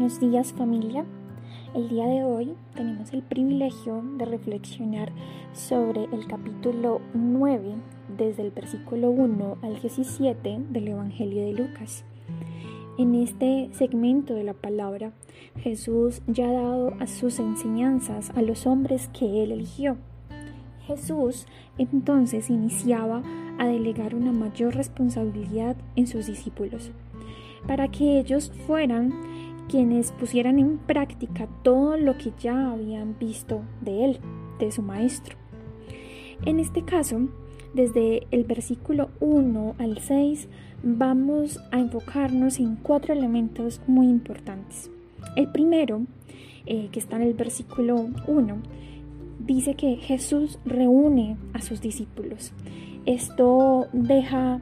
Buenos días familia. El día de hoy tenemos el privilegio de reflexionar sobre el capítulo 9 desde el versículo 1 al 17 del Evangelio de Lucas. En este segmento de la palabra, Jesús ya ha dado a sus enseñanzas a los hombres que él eligió. Jesús entonces iniciaba a delegar una mayor responsabilidad en sus discípulos para que ellos fueran quienes pusieran en práctica todo lo que ya habían visto de él, de su maestro. En este caso, desde el versículo 1 al 6, vamos a enfocarnos en cuatro elementos muy importantes. El primero, eh, que está en el versículo 1, dice que Jesús reúne a sus discípulos. Esto deja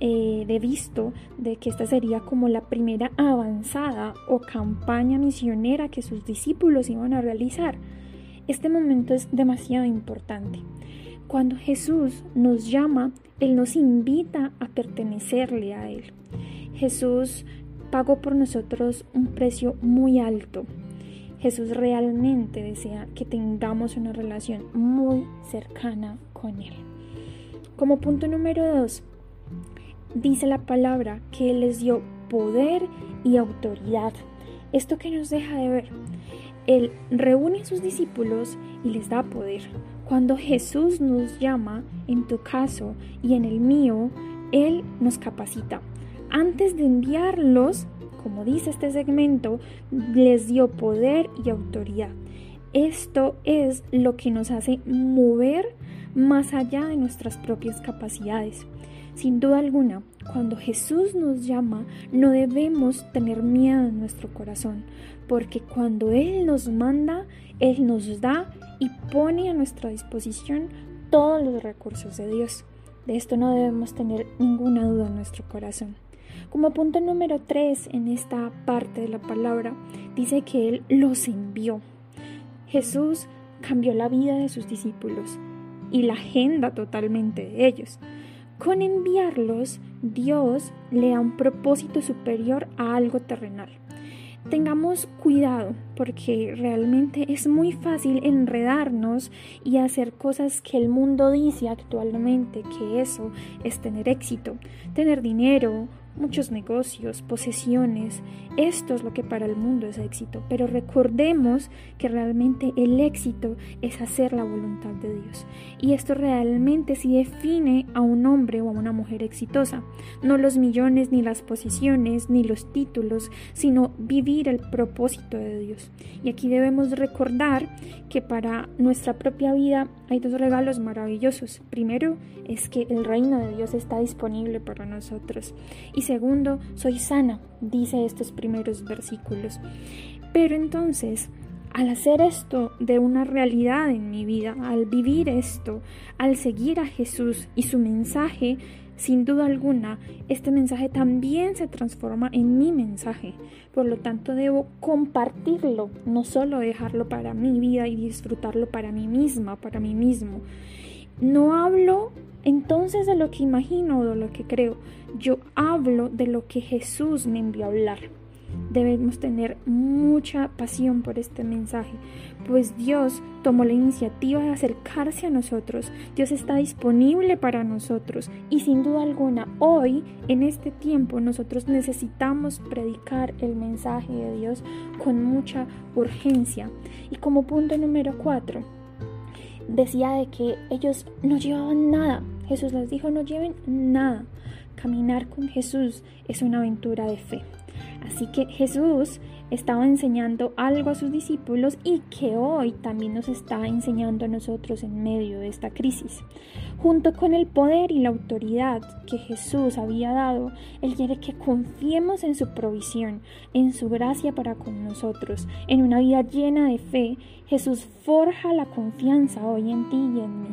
eh, de visto de que esta sería como la primera avanzada o campaña misionera que sus discípulos iban a realizar. Este momento es demasiado importante. Cuando Jesús nos llama, Él nos invita a pertenecerle a Él. Jesús pagó por nosotros un precio muy alto. Jesús realmente desea que tengamos una relación muy cercana con Él. Como punto número dos, dice la palabra que Él les dio poder y autoridad. Esto que nos deja de ver. Él reúne a sus discípulos y les da poder. Cuando Jesús nos llama, en tu caso y en el mío, Él nos capacita. Antes de enviarlos, como dice este segmento, les dio poder y autoridad. Esto es lo que nos hace mover más allá de nuestras propias capacidades. Sin duda alguna, cuando Jesús nos llama, no debemos tener miedo en nuestro corazón, porque cuando Él nos manda, Él nos da y pone a nuestra disposición todos los recursos de Dios. De esto no debemos tener ninguna duda en nuestro corazón. Como punto número 3 en esta parte de la palabra, dice que Él los envió. Jesús cambió la vida de sus discípulos y la agenda totalmente de ellos. Con enviarlos, Dios le da un propósito superior a algo terrenal. Tengamos cuidado porque realmente es muy fácil enredarnos y hacer cosas que el mundo dice actualmente que eso es tener éxito, tener dinero, muchos negocios, posesiones. Esto es lo que para el mundo es éxito. Pero recordemos que realmente el éxito es hacer la voluntad de Dios. Y esto realmente sí define a un hombre o a una mujer exitosa. No los millones, ni las posiciones, ni los títulos, sino vivir el propósito de Dios. Y aquí debemos recordar que para nuestra propia vida hay dos regalos maravillosos. Primero es que el reino de Dios está disponible para nosotros. Y segundo, soy sana, dice estos primeros versículos. Pero entonces, al hacer esto de una realidad en mi vida, al vivir esto, al seguir a Jesús y su mensaje, sin duda alguna, este mensaje también se transforma en mi mensaje. Por lo tanto, debo compartirlo, no solo dejarlo para mi vida y disfrutarlo para mí misma, para mí mismo. No hablo entonces de lo que imagino o de lo que creo, yo hablo de lo que Jesús me envió a hablar. Debemos tener mucha pasión por este mensaje, pues Dios tomó la iniciativa de acercarse a nosotros, Dios está disponible para nosotros y sin duda alguna hoy, en este tiempo, nosotros necesitamos predicar el mensaje de Dios con mucha urgencia. Y como punto número cuatro, decía de que ellos no llevaban nada. Jesús les dijo, no lleven nada. Caminar con Jesús es una aventura de fe. Así que Jesús estaba enseñando algo a sus discípulos y que hoy también nos está enseñando a nosotros en medio de esta crisis. Junto con el poder y la autoridad que Jesús había dado, Él quiere que confiemos en su provisión, en su gracia para con nosotros, en una vida llena de fe. Jesús forja la confianza hoy en ti y en mí.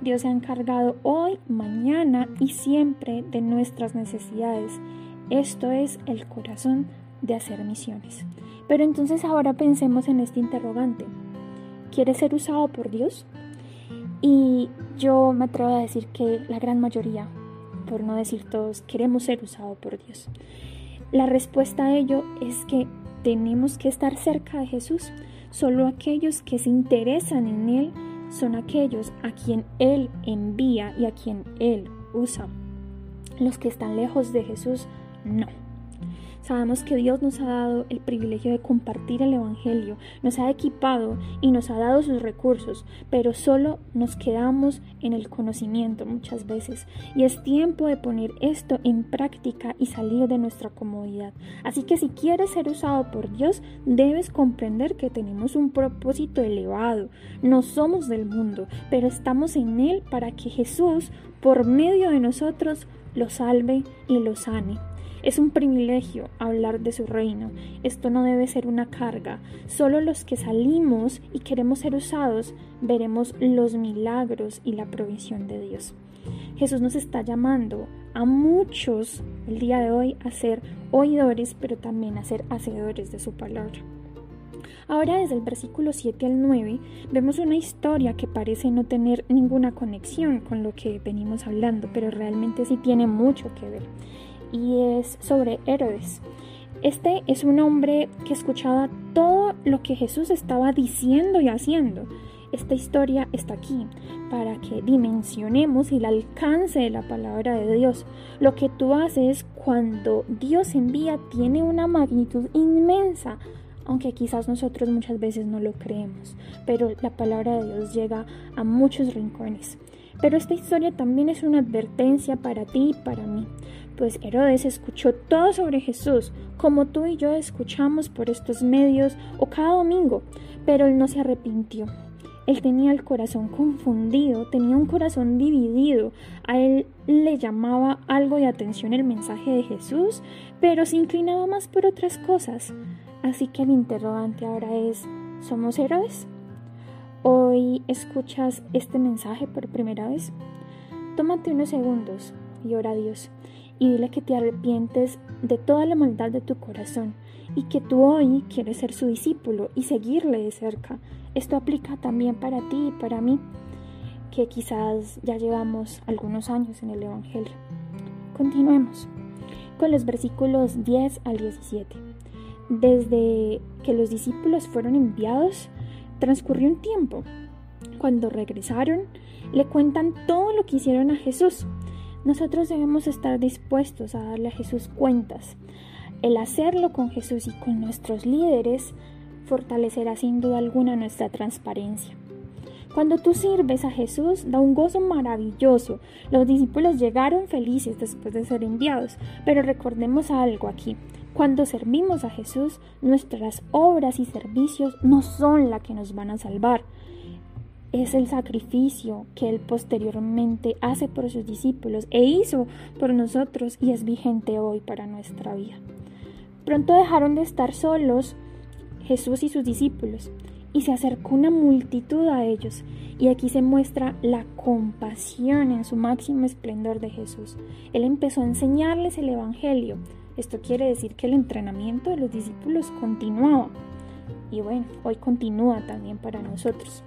Dios se ha encargado hoy, mañana y siempre de nuestras necesidades. Esto es el corazón de hacer misiones. Pero entonces ahora pensemos en este interrogante. ¿Quieres ser usado por Dios? Y yo me atrevo a decir que la gran mayoría, por no decir todos, queremos ser usados por Dios. La respuesta a ello es que tenemos que estar cerca de Jesús. Solo aquellos que se interesan en Él son aquellos a quien Él envía y a quien Él usa. Los que están lejos de Jesús, no. Sabemos que Dios nos ha dado el privilegio de compartir el Evangelio, nos ha equipado y nos ha dado sus recursos, pero solo nos quedamos en el conocimiento muchas veces. Y es tiempo de poner esto en práctica y salir de nuestra comodidad. Así que si quieres ser usado por Dios, debes comprender que tenemos un propósito elevado. No somos del mundo, pero estamos en Él para que Jesús, por medio de nosotros, lo salve y lo sane. Es un privilegio hablar de su reino. Esto no debe ser una carga. Solo los que salimos y queremos ser usados veremos los milagros y la provisión de Dios. Jesús nos está llamando a muchos el día de hoy a ser oidores, pero también a ser hacedores de su palabra. Ahora desde el versículo 7 al 9 vemos una historia que parece no tener ninguna conexión con lo que venimos hablando, pero realmente sí tiene mucho que ver y es sobre Herodes. Este es un hombre que escuchaba todo lo que Jesús estaba diciendo y haciendo. Esta historia está aquí para que dimensionemos el alcance de la palabra de Dios. Lo que tú haces cuando Dios envía tiene una magnitud inmensa, aunque quizás nosotros muchas veces no lo creemos, pero la palabra de Dios llega a muchos rincones. Pero esta historia también es una advertencia para ti y para mí, pues Herodes escuchó todo sobre Jesús, como tú y yo escuchamos por estos medios o cada domingo, pero él no se arrepintió. Él tenía el corazón confundido, tenía un corazón dividido. A él le llamaba algo de atención el mensaje de Jesús, pero se inclinaba más por otras cosas. Así que el interrogante ahora es, ¿somos héroes? Hoy escuchas este mensaje por primera vez. Tómate unos segundos y ora a Dios y dile que te arrepientes de toda la maldad de tu corazón y que tú hoy quieres ser su discípulo y seguirle de cerca. Esto aplica también para ti y para mí, que quizás ya llevamos algunos años en el Evangelio. Continuemos con los versículos 10 al 17. Desde que los discípulos fueron enviados, transcurrió un tiempo. Cuando regresaron, le cuentan todo lo que hicieron a Jesús nosotros debemos estar dispuestos a darle a Jesús cuentas. El hacerlo con Jesús y con nuestros líderes fortalecerá sin duda alguna nuestra transparencia. Cuando tú sirves a Jesús, da un gozo maravilloso. Los discípulos llegaron felices después de ser enviados, pero recordemos algo aquí. Cuando servimos a Jesús, nuestras obras y servicios no son la que nos van a salvar es el sacrificio que Él posteriormente hace por sus discípulos e hizo por nosotros y es vigente hoy para nuestra vida. Pronto dejaron de estar solos Jesús y sus discípulos y se acercó una multitud a ellos y aquí se muestra la compasión en su máximo esplendor de Jesús. Él empezó a enseñarles el Evangelio. Esto quiere decir que el entrenamiento de los discípulos continuaba. Y bueno, hoy continúa también para nosotros.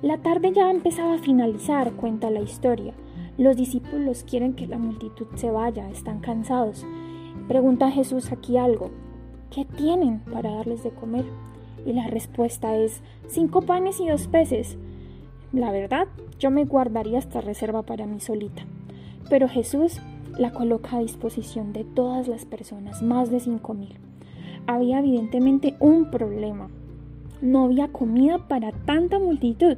La tarde ya empezaba a finalizar, cuenta la historia. Los discípulos quieren que la multitud se vaya, están cansados. Pregunta Jesús aquí algo. ¿Qué tienen para darles de comer? Y la respuesta es cinco panes y dos peces. La verdad, yo me guardaría esta reserva para mí solita. Pero Jesús la coloca a disposición de todas las personas, más de cinco mil. Había evidentemente un problema. No había comida para tanta multitud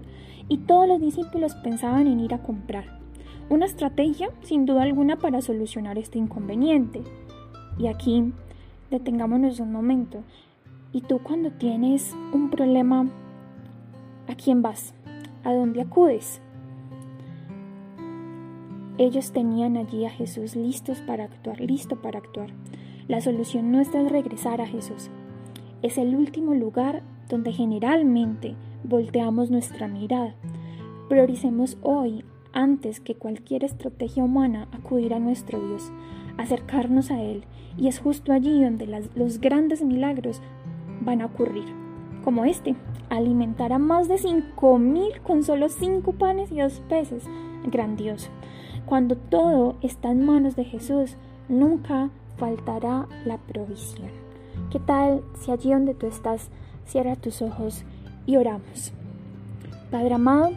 y todos los discípulos pensaban en ir a comprar. Una estrategia, sin duda alguna, para solucionar este inconveniente. Y aquí, detengámonos un momento. ¿Y tú cuando tienes un problema, a quién vas? ¿A dónde acudes? Ellos tenían allí a Jesús listos para actuar, listo para actuar. La solución no en regresar a Jesús. Es el último lugar donde generalmente volteamos nuestra mirada. Prioricemos hoy, antes que cualquier estrategia humana, acudir a nuestro Dios, acercarnos a Él, y es justo allí donde los grandes milagros van a ocurrir, como este, alimentar a más de cinco mil con solo cinco panes y dos peces, grandioso. Cuando todo está en manos de Jesús, nunca faltará la provisión. ¿Qué tal si allí donde tú estás, cierra tus ojos y oramos? Padre amado,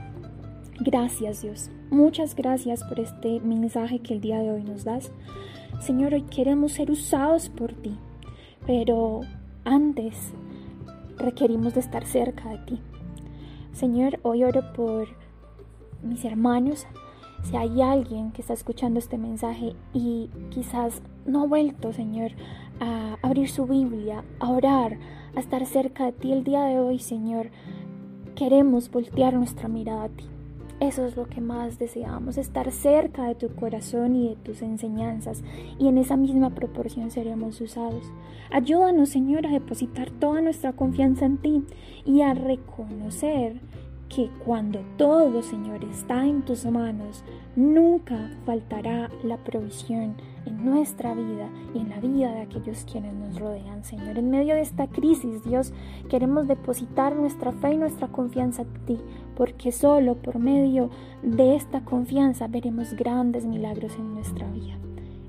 gracias Dios. Muchas gracias por este mensaje que el día de hoy nos das. Señor, hoy queremos ser usados por ti, pero antes requerimos de estar cerca de ti. Señor, hoy oro por mis hermanos. Si hay alguien que está escuchando este mensaje y quizás no ha vuelto, Señor, a abrir su Biblia, a orar, a estar cerca de ti el día de hoy, Señor, queremos voltear nuestra mirada a ti. Eso es lo que más deseamos, estar cerca de tu corazón y de tus enseñanzas, y en esa misma proporción seremos usados. Ayúdanos, Señor, a depositar toda nuestra confianza en ti y a reconocer que cuando todo, Señor, está en tus manos, nunca faltará la provisión en nuestra vida y en la vida de aquellos quienes nos rodean, Señor. En medio de esta crisis, Dios, queremos depositar nuestra fe y nuestra confianza en ti, porque solo por medio de esta confianza veremos grandes milagros en nuestra vida.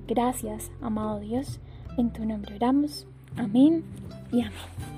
Gracias, amado Dios. En tu nombre oramos. Amén y amén.